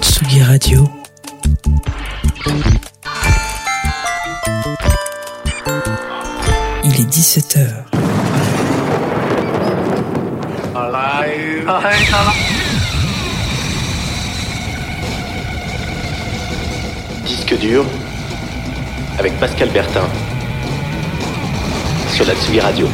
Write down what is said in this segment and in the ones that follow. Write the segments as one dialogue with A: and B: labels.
A: Tsugi Radio. Il est 17h.
B: Disque dur avec Pascal Bertin sur la Tsugi Radio.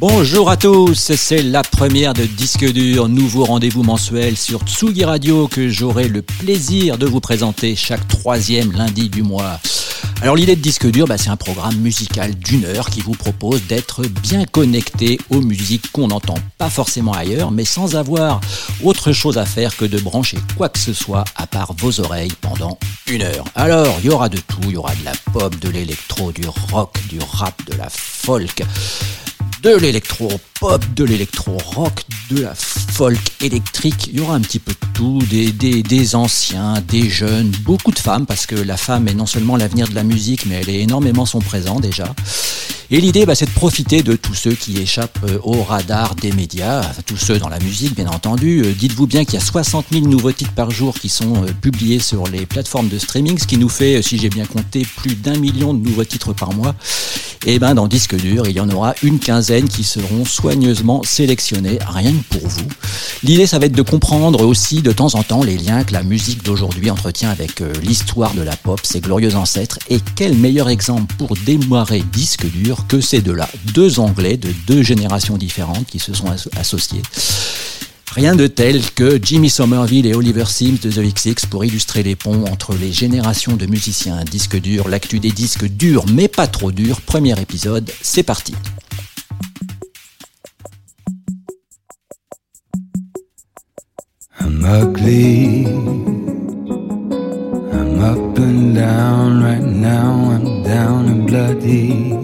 C: Bonjour à tous, c'est la première de Disque Dur, nouveau rendez-vous mensuel sur Tsugi Radio que j'aurai le plaisir de vous présenter chaque troisième lundi du mois. Alors l'idée de Disque Dur, bah, c'est un programme musical d'une heure qui vous propose d'être bien connecté aux musiques qu'on n'entend pas forcément ailleurs, mais sans avoir autre chose à faire que de brancher quoi que ce soit à part vos oreilles pendant une heure. Alors il y aura de tout, il y aura de la pop, de l'électro, du rock, du rap, de la folk de l'électro-pop, de l'électro-rock, de la folk électrique. Il y aura un petit peu de tout, des, des, des, anciens, des jeunes, beaucoup de femmes, parce que la femme est non seulement l'avenir de la musique, mais elle est énormément son présent déjà. Et l'idée, bah, c'est de profiter de tous ceux qui échappent euh, au radar des médias, tous ceux dans la musique, bien entendu. Euh, dites-vous bien qu'il y a 60 000 nouveaux titres par jour qui sont euh, publiés sur les plateformes de streaming, ce qui nous fait, si j'ai bien compté, plus d'un million de nouveaux titres par mois. Et ben, dans Disque Dur, il y en aura une quinzaine qui seront soigneusement sélectionnés, rien que pour vous. L'idée, ça va être de comprendre aussi de temps en temps les liens que la musique d'aujourd'hui entretient avec l'histoire de la pop, ses glorieux ancêtres, et quel meilleur exemple pour démarrer Disque Dur que ces deux-là, deux Anglais de deux générations différentes qui se sont associés. Rien de tel que Jimmy Somerville et Oliver Sims de The XX pour illustrer les ponts entre les générations de musiciens disques durs, l'actu des disques durs mais pas trop durs. Premier épisode, c'est parti.
D: I'm ugly. I'm up and down right now. I'm down and bloody.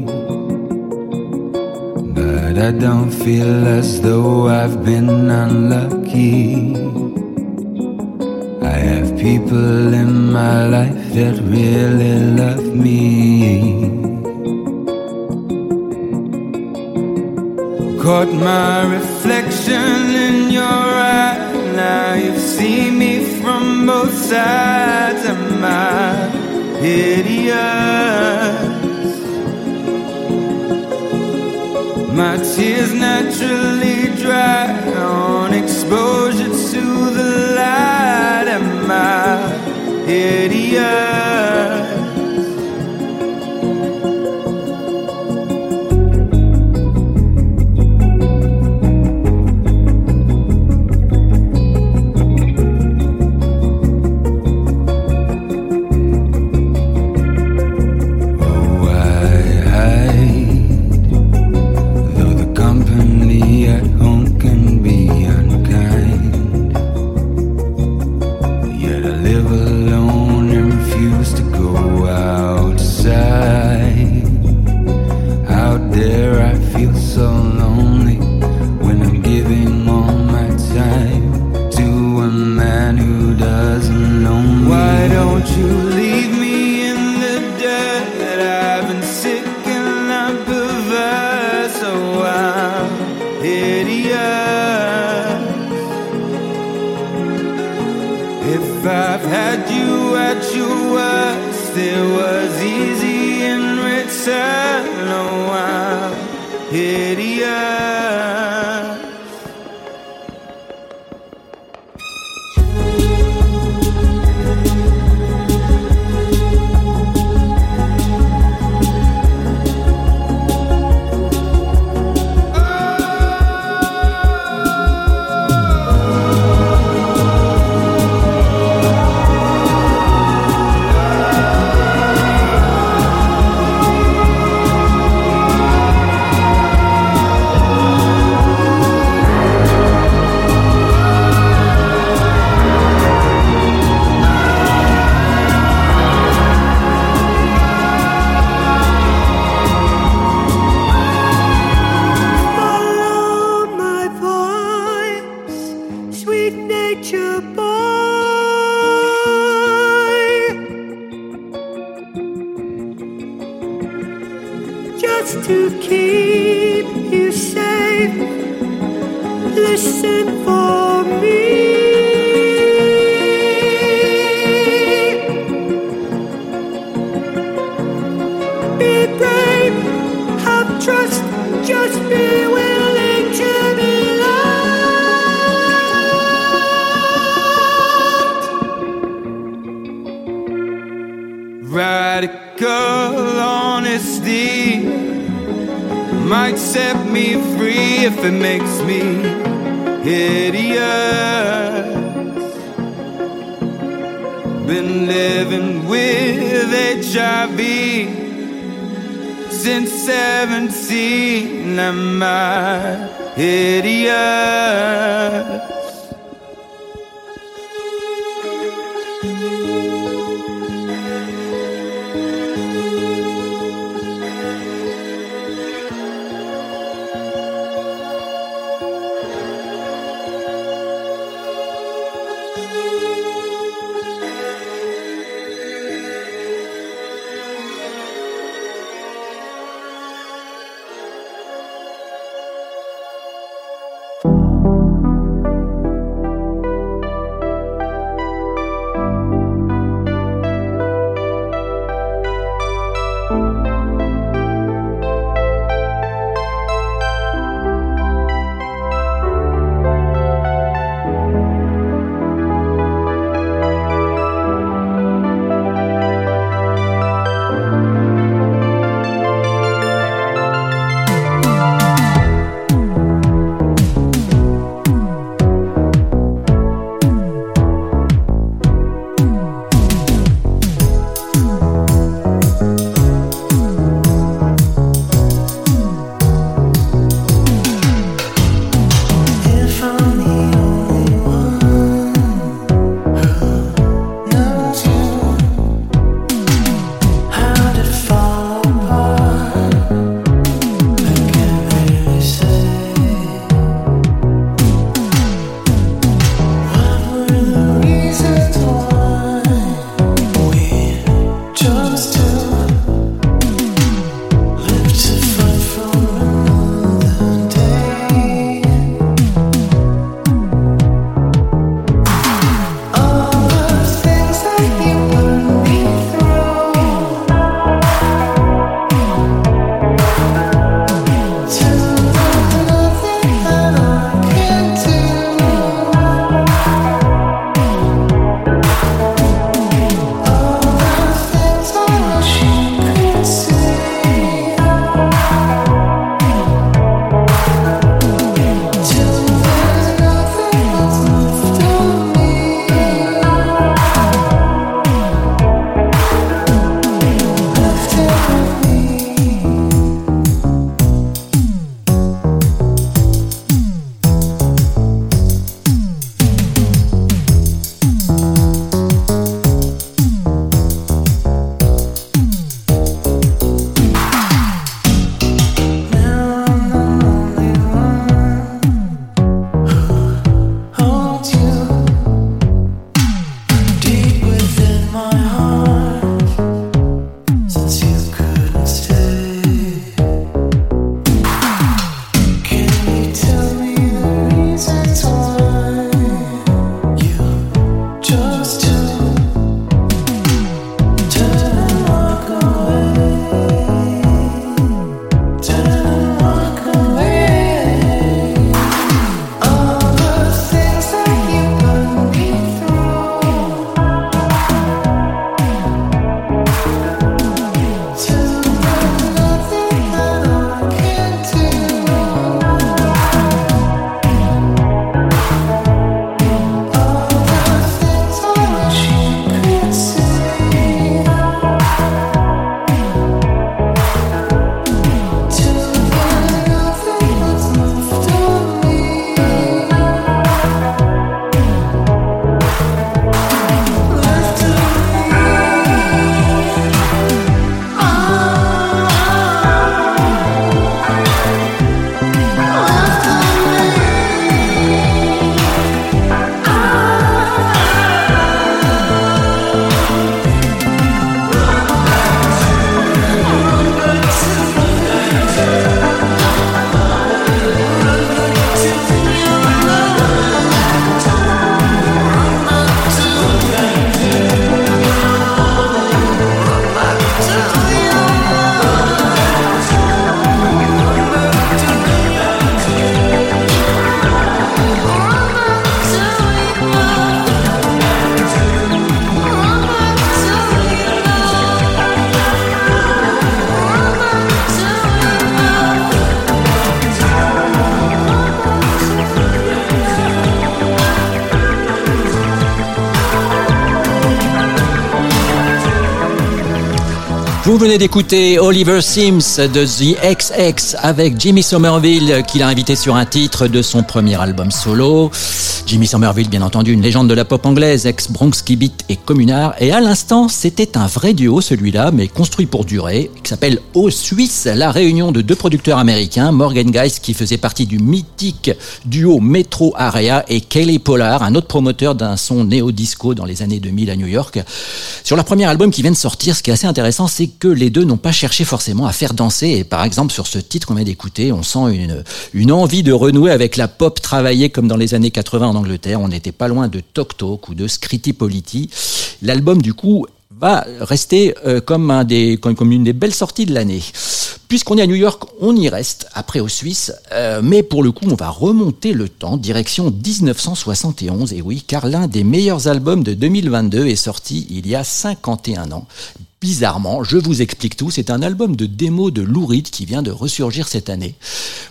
D: But I don't feel as though I've been unlucky. I have people in my life that really love me. Caught my reflection in your. You've seen me from both sides. Am I idiot? My tears naturally dry on exposure to the light. Am I idiot? Might set me free if it makes me hideous. Been living with HIV since 17. Am I hideous?
C: Vous venez d'écouter Oliver Sims de The XX avec Jimmy Somerville qu'il a invité sur un titre de son premier album solo. Jimmy Somerville, bien entendu, une légende de la pop anglaise, ex-Bronx Beat et Communard. Et à l'instant, c'était un vrai duo celui-là, mais construit pour durer, qui s'appelle O Suisse, la réunion de deux producteurs américains, Morgan Geist qui faisait partie du mythique duo Metro Area et Kelly Pollard, un autre promoteur d'un son néo-disco dans les années 2000 à New York. Sur leur premier album qui vient de sortir, ce qui est assez intéressant, c'est que les deux n'ont pas cherché forcément à faire danser. Et par exemple, sur ce titre qu'on vient d'écouter, on sent une, une envie de renouer avec la pop travaillée comme dans les années 80 en Angleterre. On n'était pas loin de Tok Tok ou de Scritti Politti. L'album, du coup, va rester euh, comme, un des, une des belles sorties de l'année. Puisqu'on est à New York, on y reste, après aux Suisses, euh, mais pour le coup, on va remonter le temps, direction 1971, et oui, car l'un des meilleurs albums de 2022 est sorti il y a 51 ans, bizarrement, je vous explique tout, c'est un album de démo de Lou Reed qui vient de ressurgir cette année.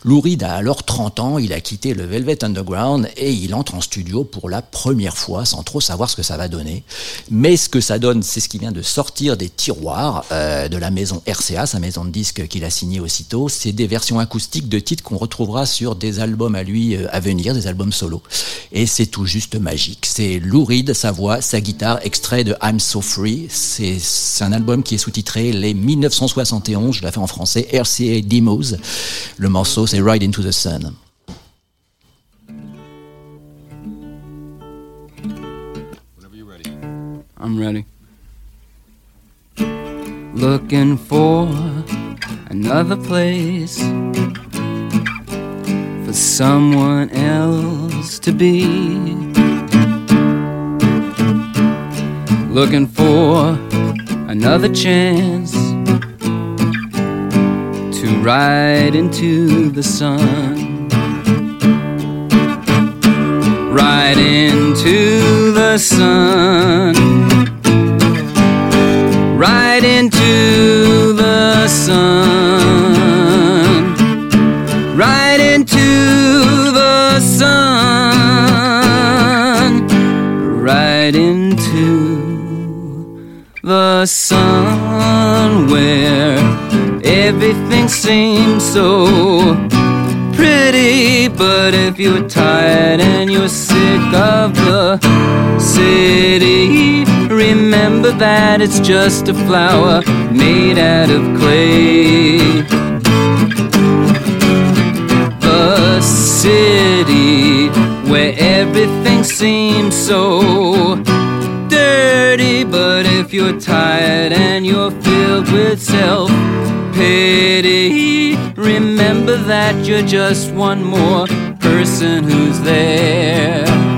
C: Lou Reed a alors 30 ans, il a quitté le Velvet Underground et il entre en studio pour la première fois sans trop savoir ce que ça va donner. Mais ce que ça donne, c'est ce qui vient de sortir des tiroirs euh, de la maison RCA, sa maison de disques qu'il a signé aussitôt. C'est des versions acoustiques de titres qu'on retrouvera sur des albums à lui euh, à venir, des albums solo. Et c'est tout juste magique. C'est Lou Reed, sa voix, sa guitare, extrait de I'm So Free. C'est un album album qui est sous-titré Les 1971, je l'ai fait en français, RCA Demos. Le morceau c'est Ride into the Sun.
E: I'm ready. Looking for another place for someone else to be. Looking for another chance to ride into the sun. Ride into the sun. Ride into the sun. The sun where everything seems so pretty. But if you're tired and you're sick of the city, remember that it's just a flower made out of clay. The city where everything seems so if you're tired and you're filled with self pity, remember that you're just one more person who's there.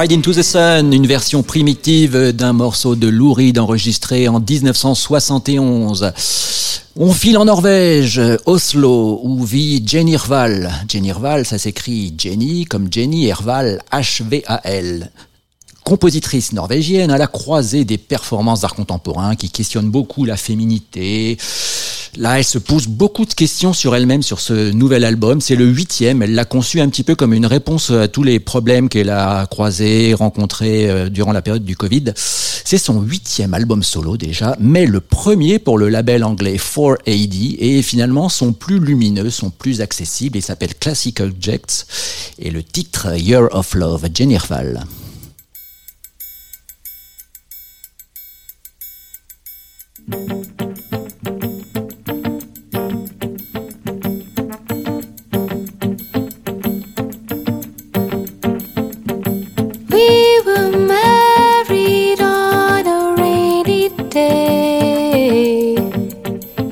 C: Ride into the Sun, une version primitive d'un morceau de Lou Reed enregistré en 1971. On file en Norvège, Oslo, où vit Jenny Irval. Jenny Irval, ça s'écrit Jenny comme Jenny Irval, H-V-A-L compositrice norvégienne à la croisée des performances d'art contemporain qui questionnent beaucoup la féminité. Là, elle se pose beaucoup de questions sur elle-même sur ce nouvel album. C'est le huitième. Elle l'a conçu un petit peu comme une réponse à tous les problèmes qu'elle a croisés, rencontrés euh, durant la période du Covid. C'est son huitième album solo déjà, mais le premier pour le label anglais 4AD et finalement son plus lumineux, son plus accessible. Il s'appelle Classic Objects et le titre Year of Love, Jennifer Fall.
F: We were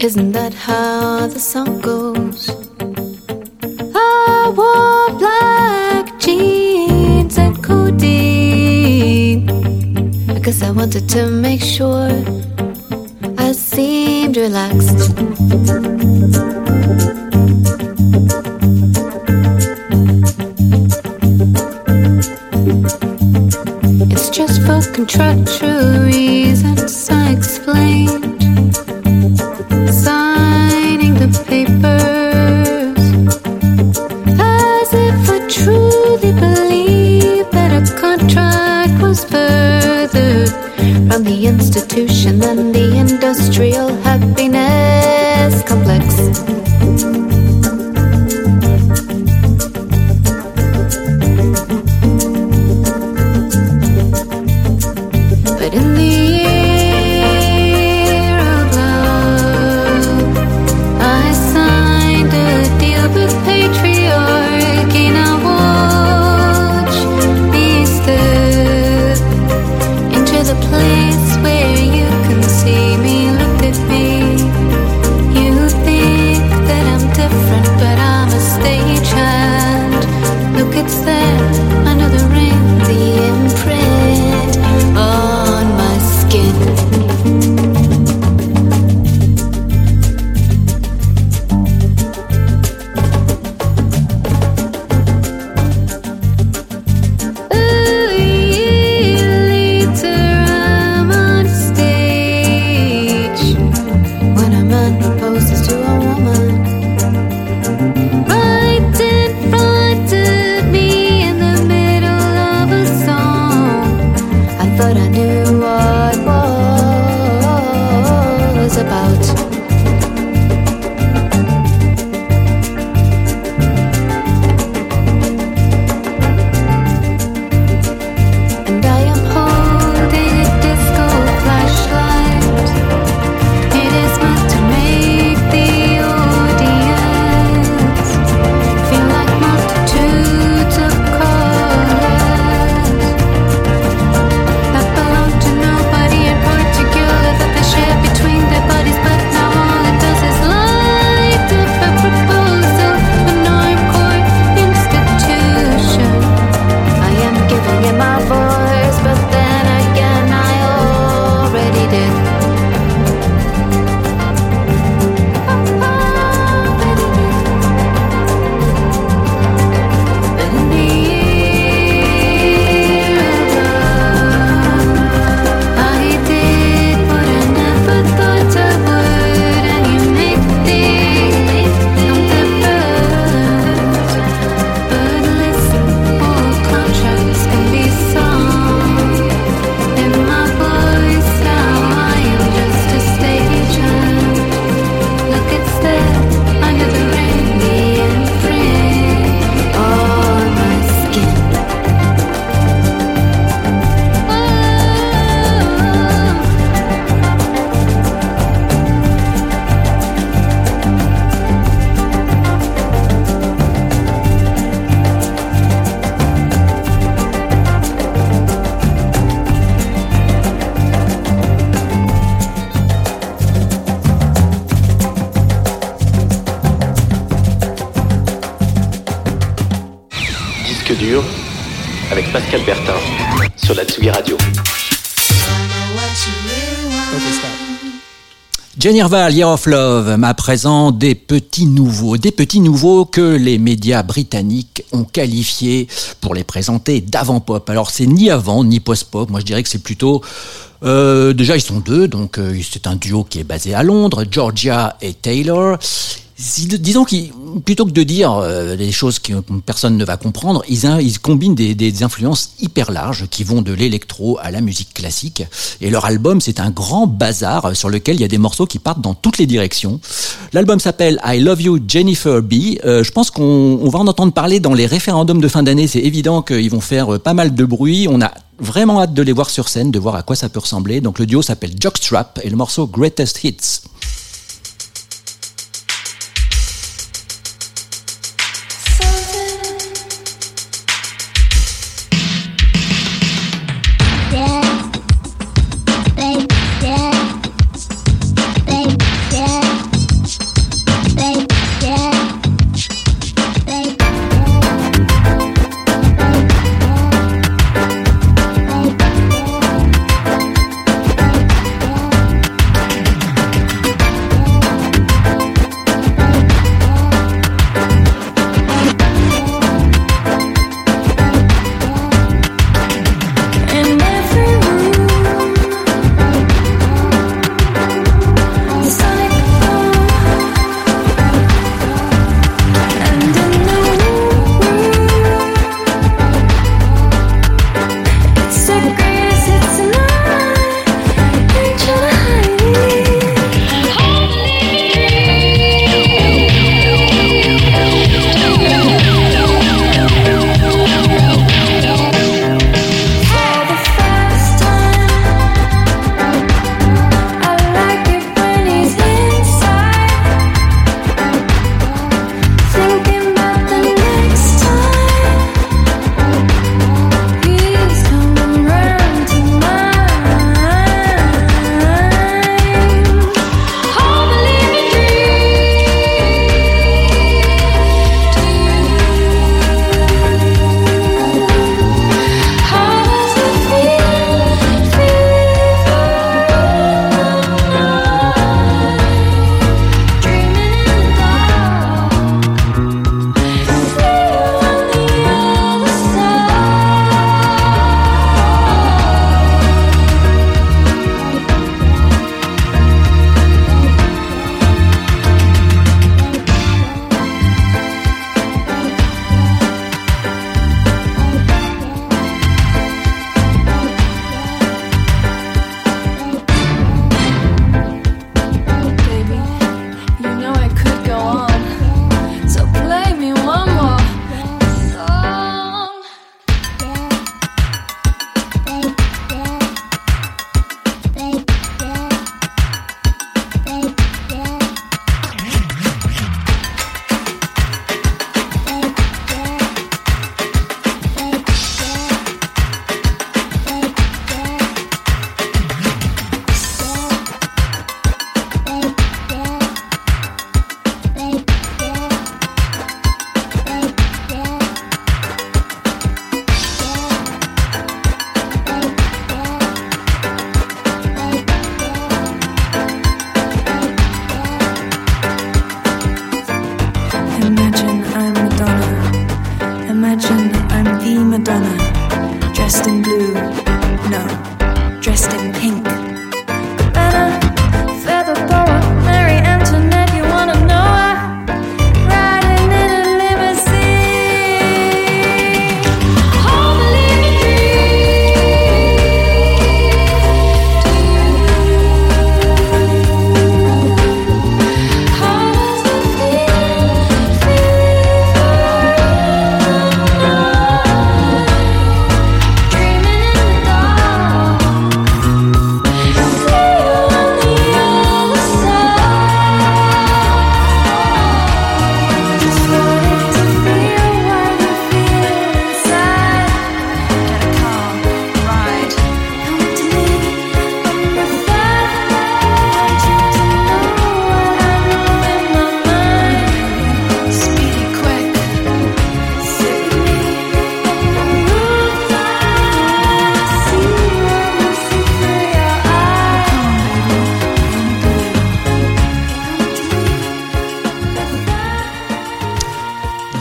F: Isn't that how the song goes? I wore black jeans and codeine. I guess I wanted to make sure I seemed relaxed. It's just for contractual reasons I explained. The
C: Irval, Year of Love, à présent des petits nouveaux, des petits nouveaux que les médias britanniques ont qualifiés pour les présenter d'avant-pop. Alors c'est ni avant ni post-pop, moi je dirais que c'est plutôt... euh, déjà ils sont deux, donc euh, c'est un duo qui est basé à Londres, Georgia et Taylor. Disons qu'ils, plutôt que de dire euh, des choses que personne ne va comprendre, ils, ils combinent des, des influences hyper larges qui vont de l'électro à la musique classique. Et leur album, c'est un grand bazar sur lequel il y a des morceaux qui partent dans toutes les directions. L'album s'appelle I Love You Jennifer B. Euh, je pense qu'on on va en entendre parler dans les référendums de fin d'année. C'est évident qu'ils vont faire euh, pas mal de bruit. On a vraiment hâte de les voir sur scène, de voir à quoi ça peut ressembler. Donc le duo s'appelle Jockstrap et le morceau Greatest Hits.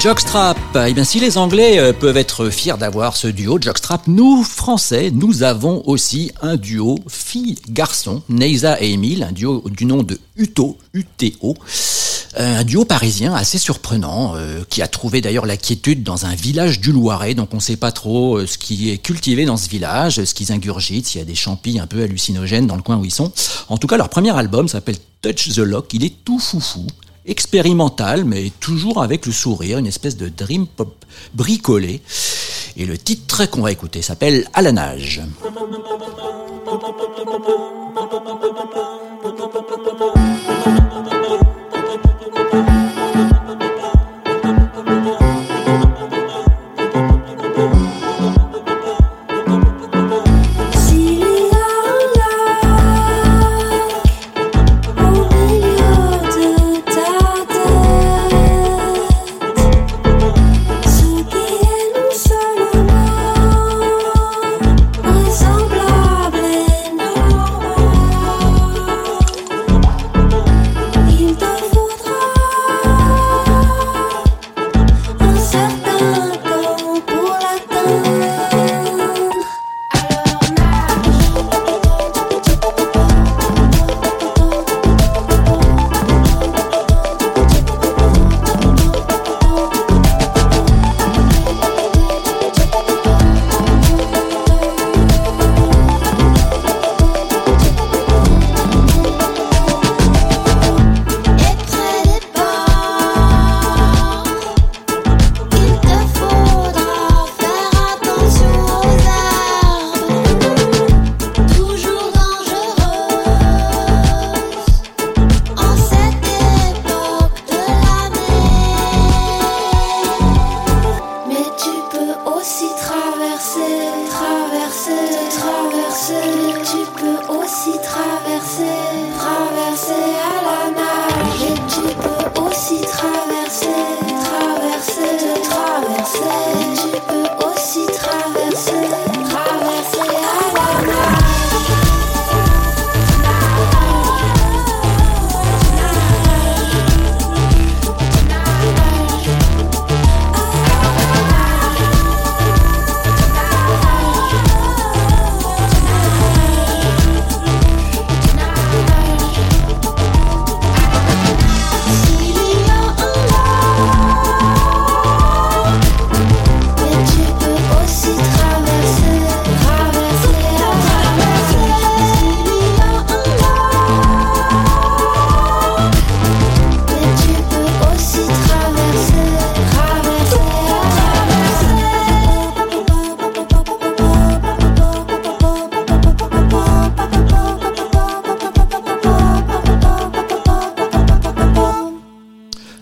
C: Jockstrap. Eh bien, si les Anglais euh, peuvent être fiers d'avoir ce duo Jockstrap, nous, Français, nous avons aussi un duo fille-garçon, Neisa et Émile, un duo du nom de Uto, UTO. Euh, Un duo parisien assez surprenant, euh, qui a trouvé d'ailleurs la quiétude dans un village du Loiret, donc on ne sait pas trop ce qui est cultivé dans ce village, ce qu'ils ingurgitent, s'il y a des champis un peu hallucinogènes dans le coin où ils sont. En tout cas, leur premier album s'appelle Touch the Lock, il est tout foufou, expérimental, mais toujours avec le sourire, une espèce de dream pop bricolé. Et le titre qu'on va écouter s'appelle À la nage.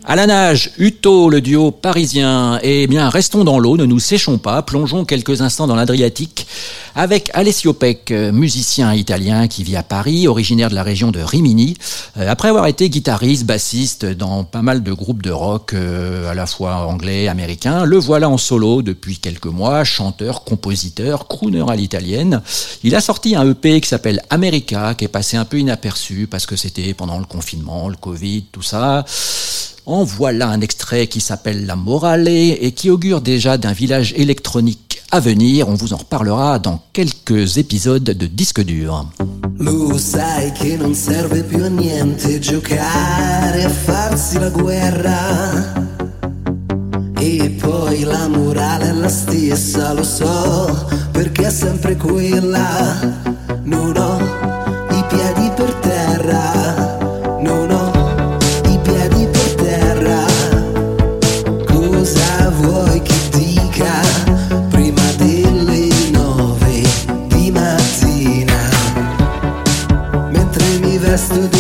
G: À la nage,
C: Uto, le duo parisien. Eh bien, restons dans l'eau, ne nous séchons pas, plongeons quelques instants dans l'Adriatique avec Alessio Peck, musicien italien qui vit à Paris, originaire de la région de Rimini. Euh, Après avoir été guitariste, bassiste dans pas mal de groupes de rock, euh, à la fois anglais, américain, le voilà en solo depuis quelques mois, chanteur, compositeur, crooner à l'italienne. Il a sorti un EP qui s'appelle America, qui est passé un peu inaperçu parce que c'était pendant le confinement, le Covid, tout ça. En voilà un extrait qui s'appelle La Morale et qui augure déjà d'un village électronique à venir. On vous en reparlera dans quelques épisodes de Disque dur.
H: Lo sai che non serve più a niente giocare a farsi la guerra. E poi la morale è la stessa, lo so, perché è sempre quella. Non ho i piedi per terra, best today.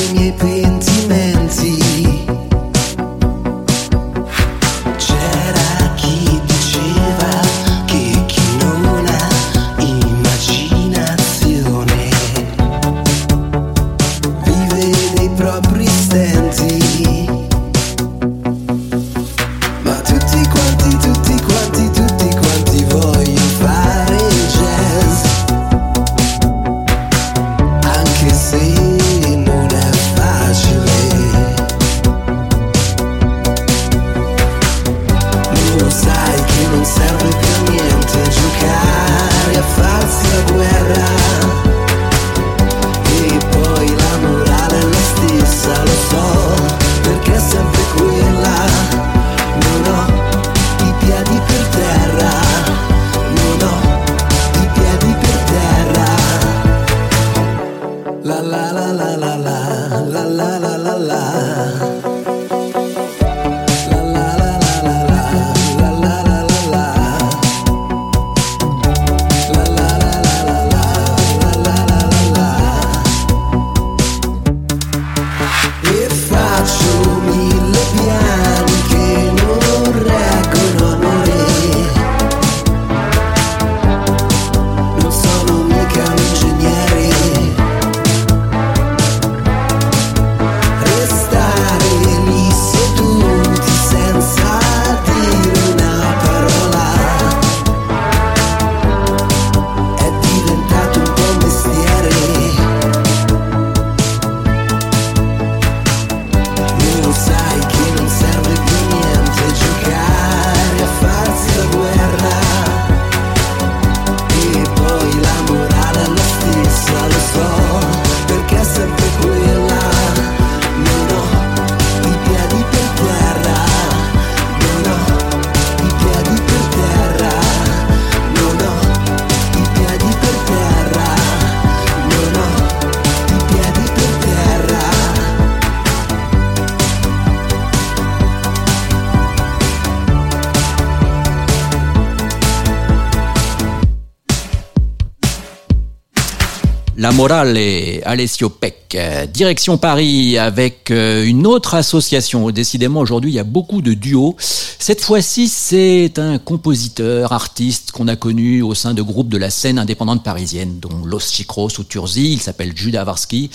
H: Morale
C: Alessio Peck. Euh, Direction Paris avec euh, une autre association. Décidément, aujourd'hui, il y a beaucoup de duos. Cette fois-ci, c'est un compositeur, artiste qu'on a connu au sein de groupes de la scène indépendante parisienne, dont Los Chicros ou Turzi. Il s'appelle Judas Varsky,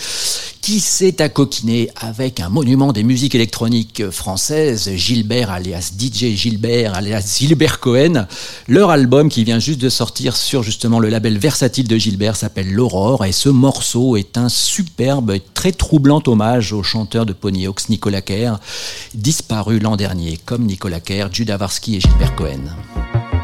C: qui s'est accoquiné avec un monument des musiques électroniques françaises, Gilbert alias DJ Gilbert alias Gilbert Cohen. Leur album qui vient juste de sortir sur justement le label versatile de Gilbert s'appelle L'Aurore et ce morceau est un superbe très troublant hommage au chanteur de Ponyhawks Nicolas Kerr, disparu l'an dernier comme Nicolas Kerr, Judas Varsky et Gilbert Cohen.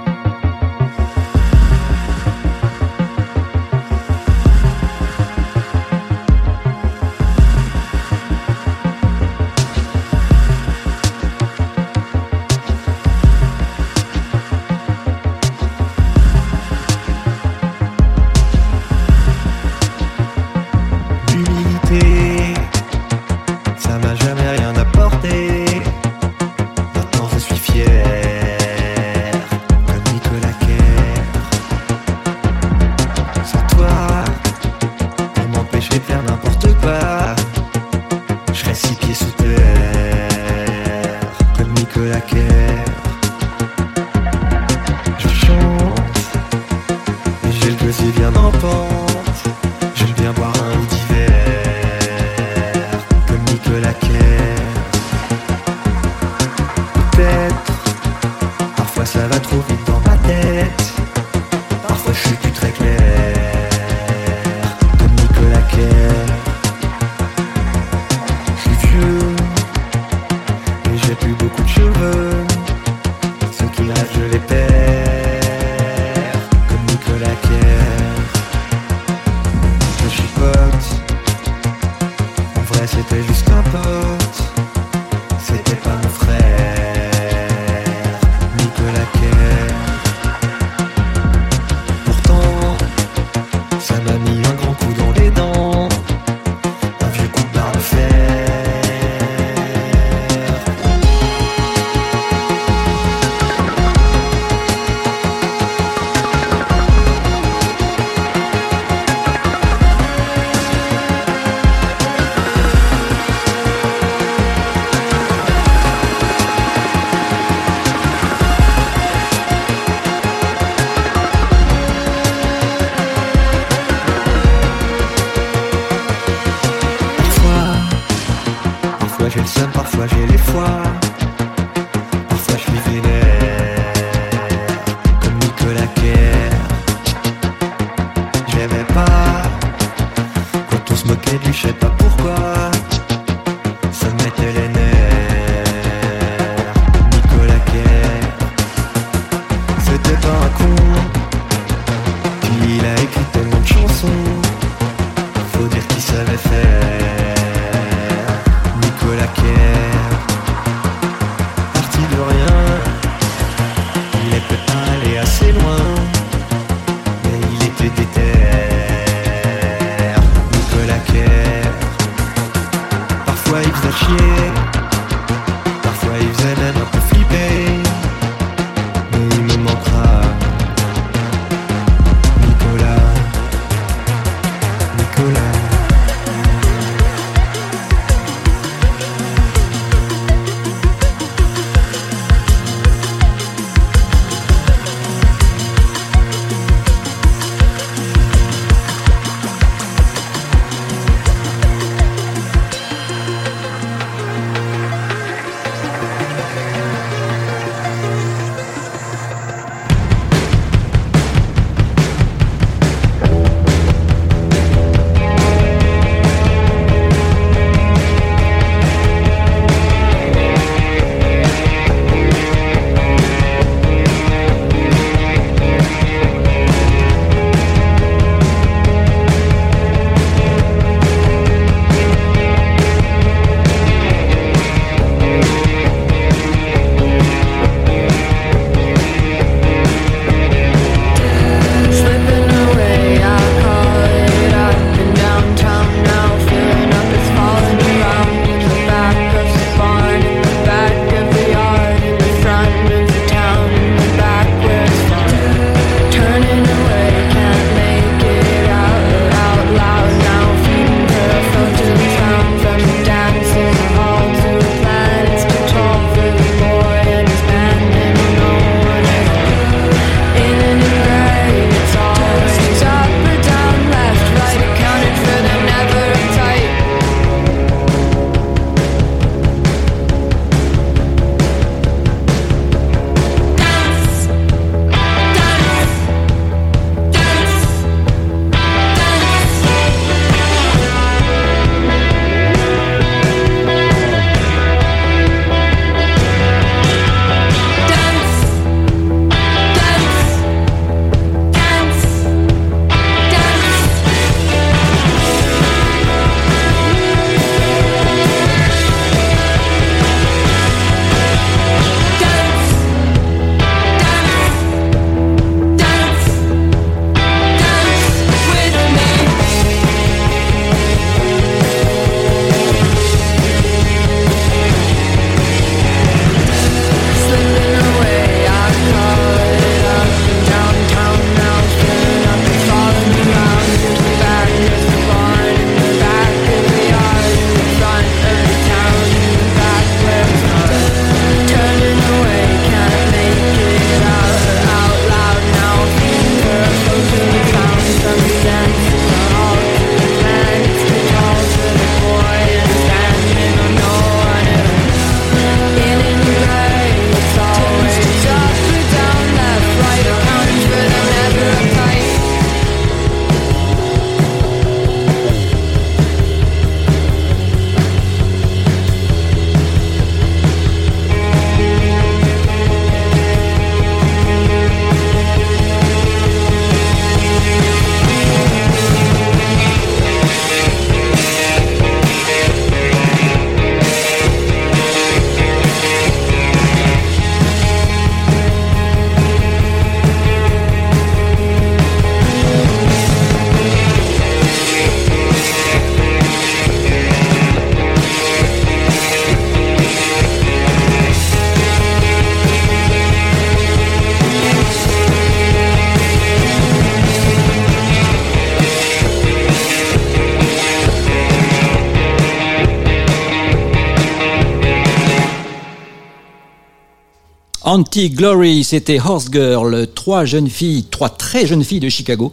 C: Anti-Glory, c'était Horse Girl, trois jeunes filles, trois très jeunes filles de Chicago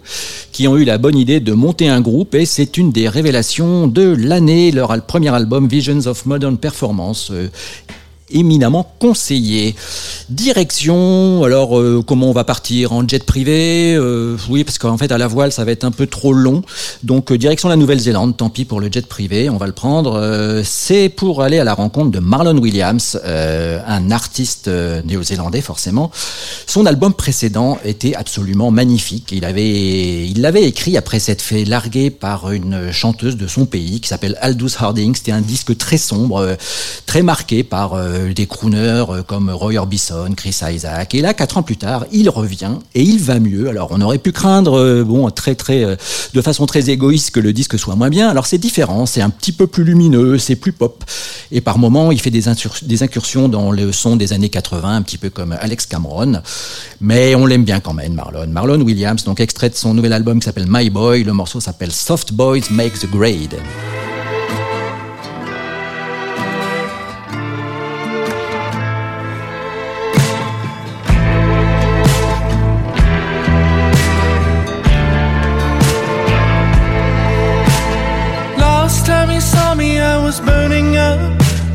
C: qui ont eu la bonne idée de monter un groupe et c'est une des révélations de l'année, leur premier album Visions of Modern Performance. Éminemment conseillé. Direction, alors euh, comment on va partir en jet privé Euh, Oui, parce qu'en fait à la voile ça va être un peu trop long. Donc euh, direction la Nouvelle-Zélande, tant pis pour le jet privé, on va le prendre. C'est pour aller à la rencontre de Marlon Williams, un artiste néo-zélandais forcément. Son album précédent était absolument magnifique. Il avait, il l'avait écrit après s'être fait larguer par une chanteuse de son pays qui s'appelle Aldous Harding. C'était un disque très sombre, très marqué par des crooners euh, comme Roy Orbison, Chris Isaac. Et là, quatre ans plus tard, il revient et il va mieux. Alors, on aurait pu craindre, euh, bon, très, très, euh, de façon très égoïste que le disque soit moins bien. Alors, c'est différent. C'est un petit peu plus lumineux, c'est plus pop. Et par moments, il fait des, des incursions dans le son des années 80, un petit peu comme Alex Cameron. Mais on l'aime bien quand même, Marlon. Marlon Williams, donc extrait de son nouvel album qui s'appelle My Boy. Le morceau s'appelle Soft Boys Make the Grade.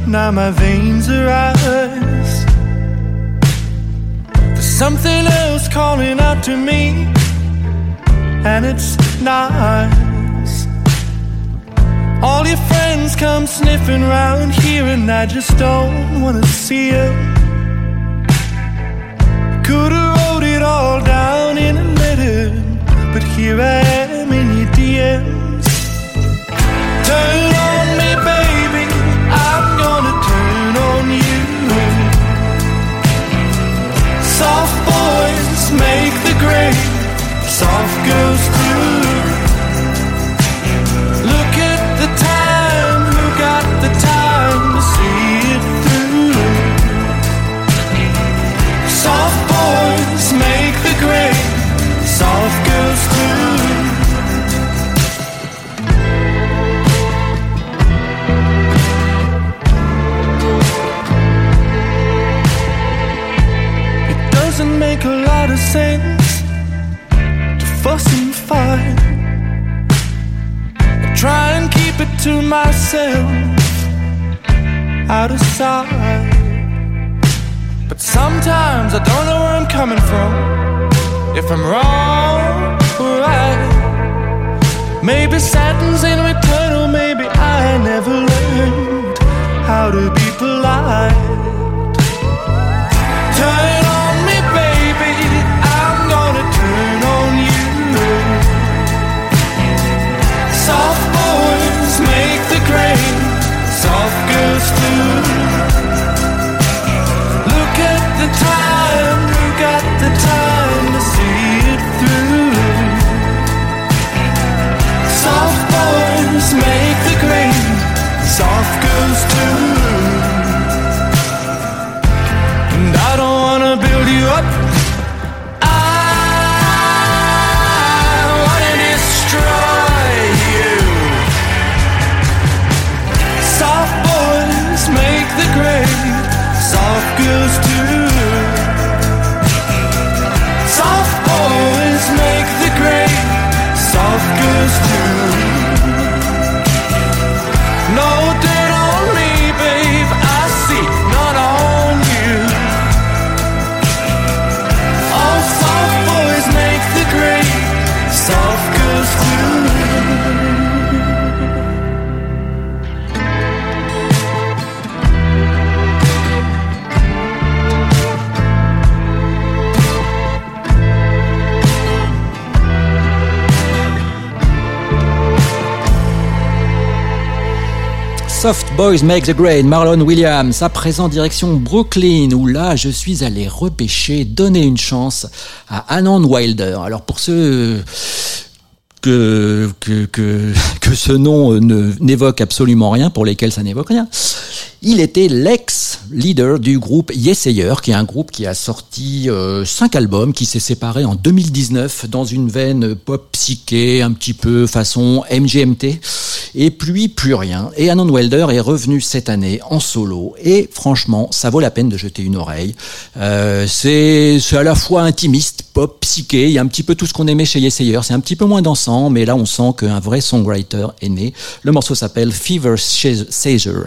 I: Now my veins are ice. There's something else calling out to me, and it's nice. All your friends come sniffing round here, and I just don't wanna see it. Could've wrote it all down in a letter, but here I myself, out of sight. But sometimes I don't know where I'm coming from. If I'm wrong Boys Make the Grade,
C: Marlon Williams, à présent direction Brooklyn, où là je suis allé repêcher, donner une chance à Anand Wilder. Alors pour ceux que, que, que, ce nom euh, n'évoque absolument rien, pour lesquels ça n'évoque rien, Il était l'ex-leader du groupe Yesayer, qui est un groupe qui a sorti euh, cinq albums, qui s'est séparé en 2019 dans une veine pop psyché, un petit peu façon MGMT, et puis plus rien. Et Anon Welder est revenu cette année en solo, et franchement, ça vaut la peine de jeter une oreille. Euh, c'est à la fois intimiste, pop, psyché, il y a un petit peu tout ce qu'on aimait chez Yesayer, c'est un petit peu moins dansant, mais là on sent qu'un vrai songwriter est né. Le morceau s'appelle Fever
J: seizure,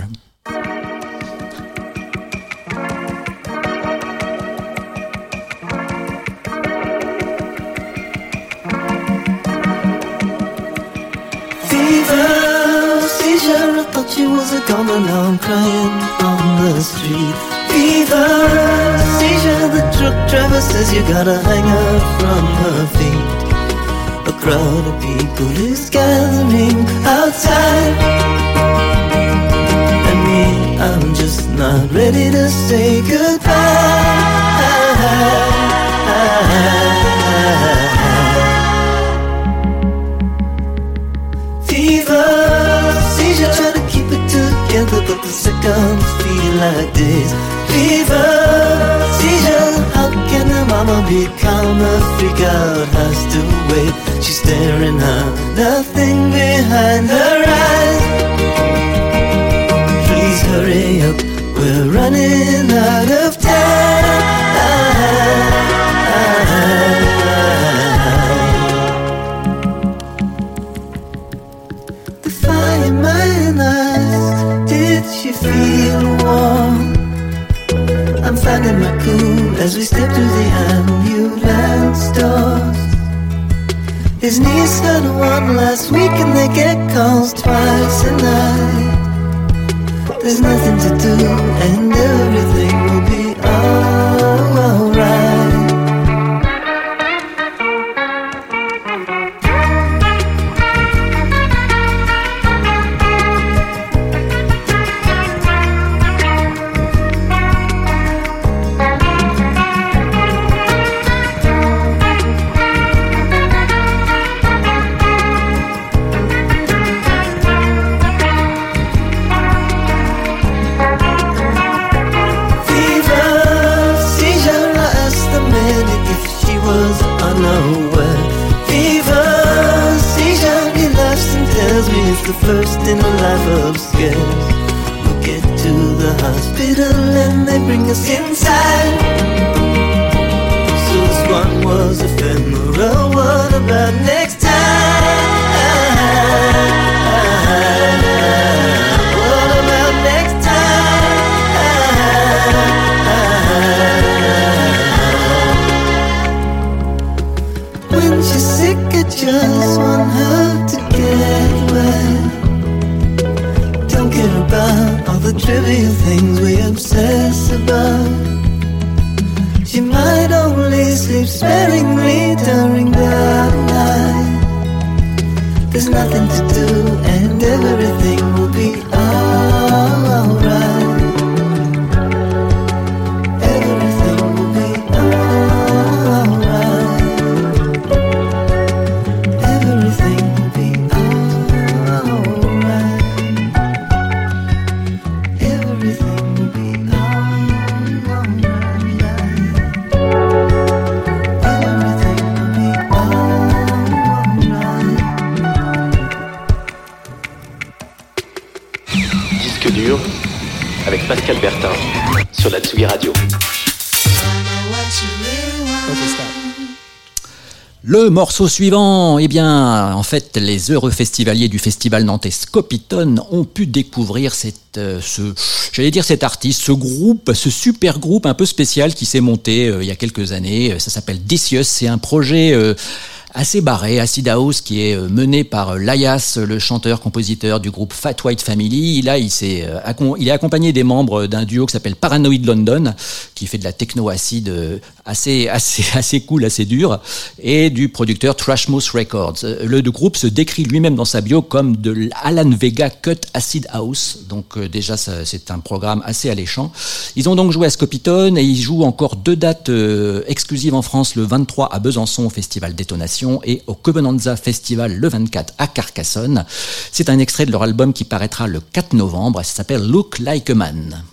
J: crying on the street. Fever, seizure, the truck driver says you gotta hang her from her feet. Crowd of people is gathering outside. And me, I'm just not ready to say goodbye. Fever, seizure, try to keep it together, but the seconds feel like days. Fever, mama be calm? A freak out has to wait. She's staring out, nothing behind her eyes. Please hurry up, we're running out of time. The fire in my eyes, did she feel warm? I'm finding my cool as we step through the ambulance doors. His knees had one last week and they get calls twice a night. There's nothing to do and everything will be alright. Bring us inside. Nothing to do,
C: Le morceau suivant, eh bien, en fait, les heureux festivaliers du festival nantais Scopiton ont pu découvrir cette, euh, ce, j'allais dire cet artiste, ce groupe, ce super groupe un peu spécial qui s'est monté euh, il y a quelques années. Ça s'appelle Decius. C'est un projet euh, assez barré, acid house, qui est euh, mené par euh, Layas, le chanteur-compositeur du groupe Fat White Family. Là, il, euh, accom- il est accompagné des membres d'un duo qui s'appelle Paranoid London, qui fait de la techno acide euh, assez, assez, assez cool, assez dur, et du producteur Trashmouth Records. Euh, Le groupe se décrit lui-même dans sa bio comme de l'Alan Vega Cut Acid House, donc euh, déjà c'est un programme assez alléchant. Ils ont donc joué à Scopitone et ils jouent encore deux dates euh, exclusives en France, le 23 à Besançon au Festival Détonation et au Covenanza Festival le 24 à Carcassonne. C'est un extrait de leur album qui paraîtra le 4 novembre, ça s'appelle Look Like a Man.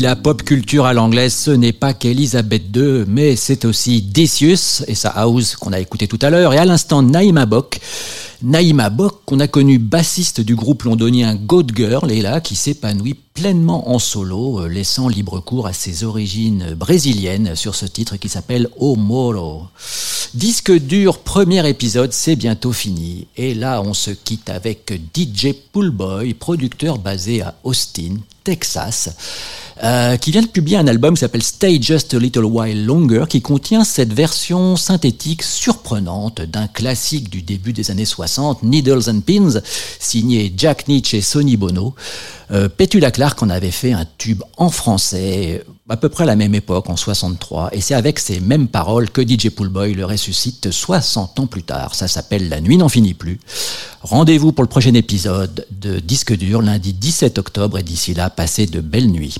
C: La pop culture à l'anglaise, ce n'est pas qu'Elisabeth II, mais c'est aussi Decius et sa house qu'on a écouté tout à l'heure, et à l'instant Naïma Bock. Naïma Bock, qu'on a connu bassiste du groupe londonien Goat Girl, et là, qui s'épanouit pleinement en solo, euh, laissant libre cours à ses origines brésiliennes sur ce titre qui s'appelle O Moro. Disque dur, premier épisode, c'est bientôt fini. Et là, on se quitte avec DJ Poolboy, producteur basé à Austin, Texas, euh, qui vient de publier un album qui s'appelle Stay Just a Little While Longer, qui contient cette version synthétique surprenante d'un classique du début des années 60, Needles and Pins, signé Jack Nietzsche et Sonny Bono. Euh, Petula Clark en avait fait un tube en français à peu près à la même époque, en 63, et c'est avec ces mêmes paroles que DJ Poolboy le ressuscite 60 ans plus tard. Ça s'appelle La nuit n'en finit plus. Rendez-vous pour le prochain épisode de Disque dur lundi 17 octobre, et d'ici là, passez de belles nuits.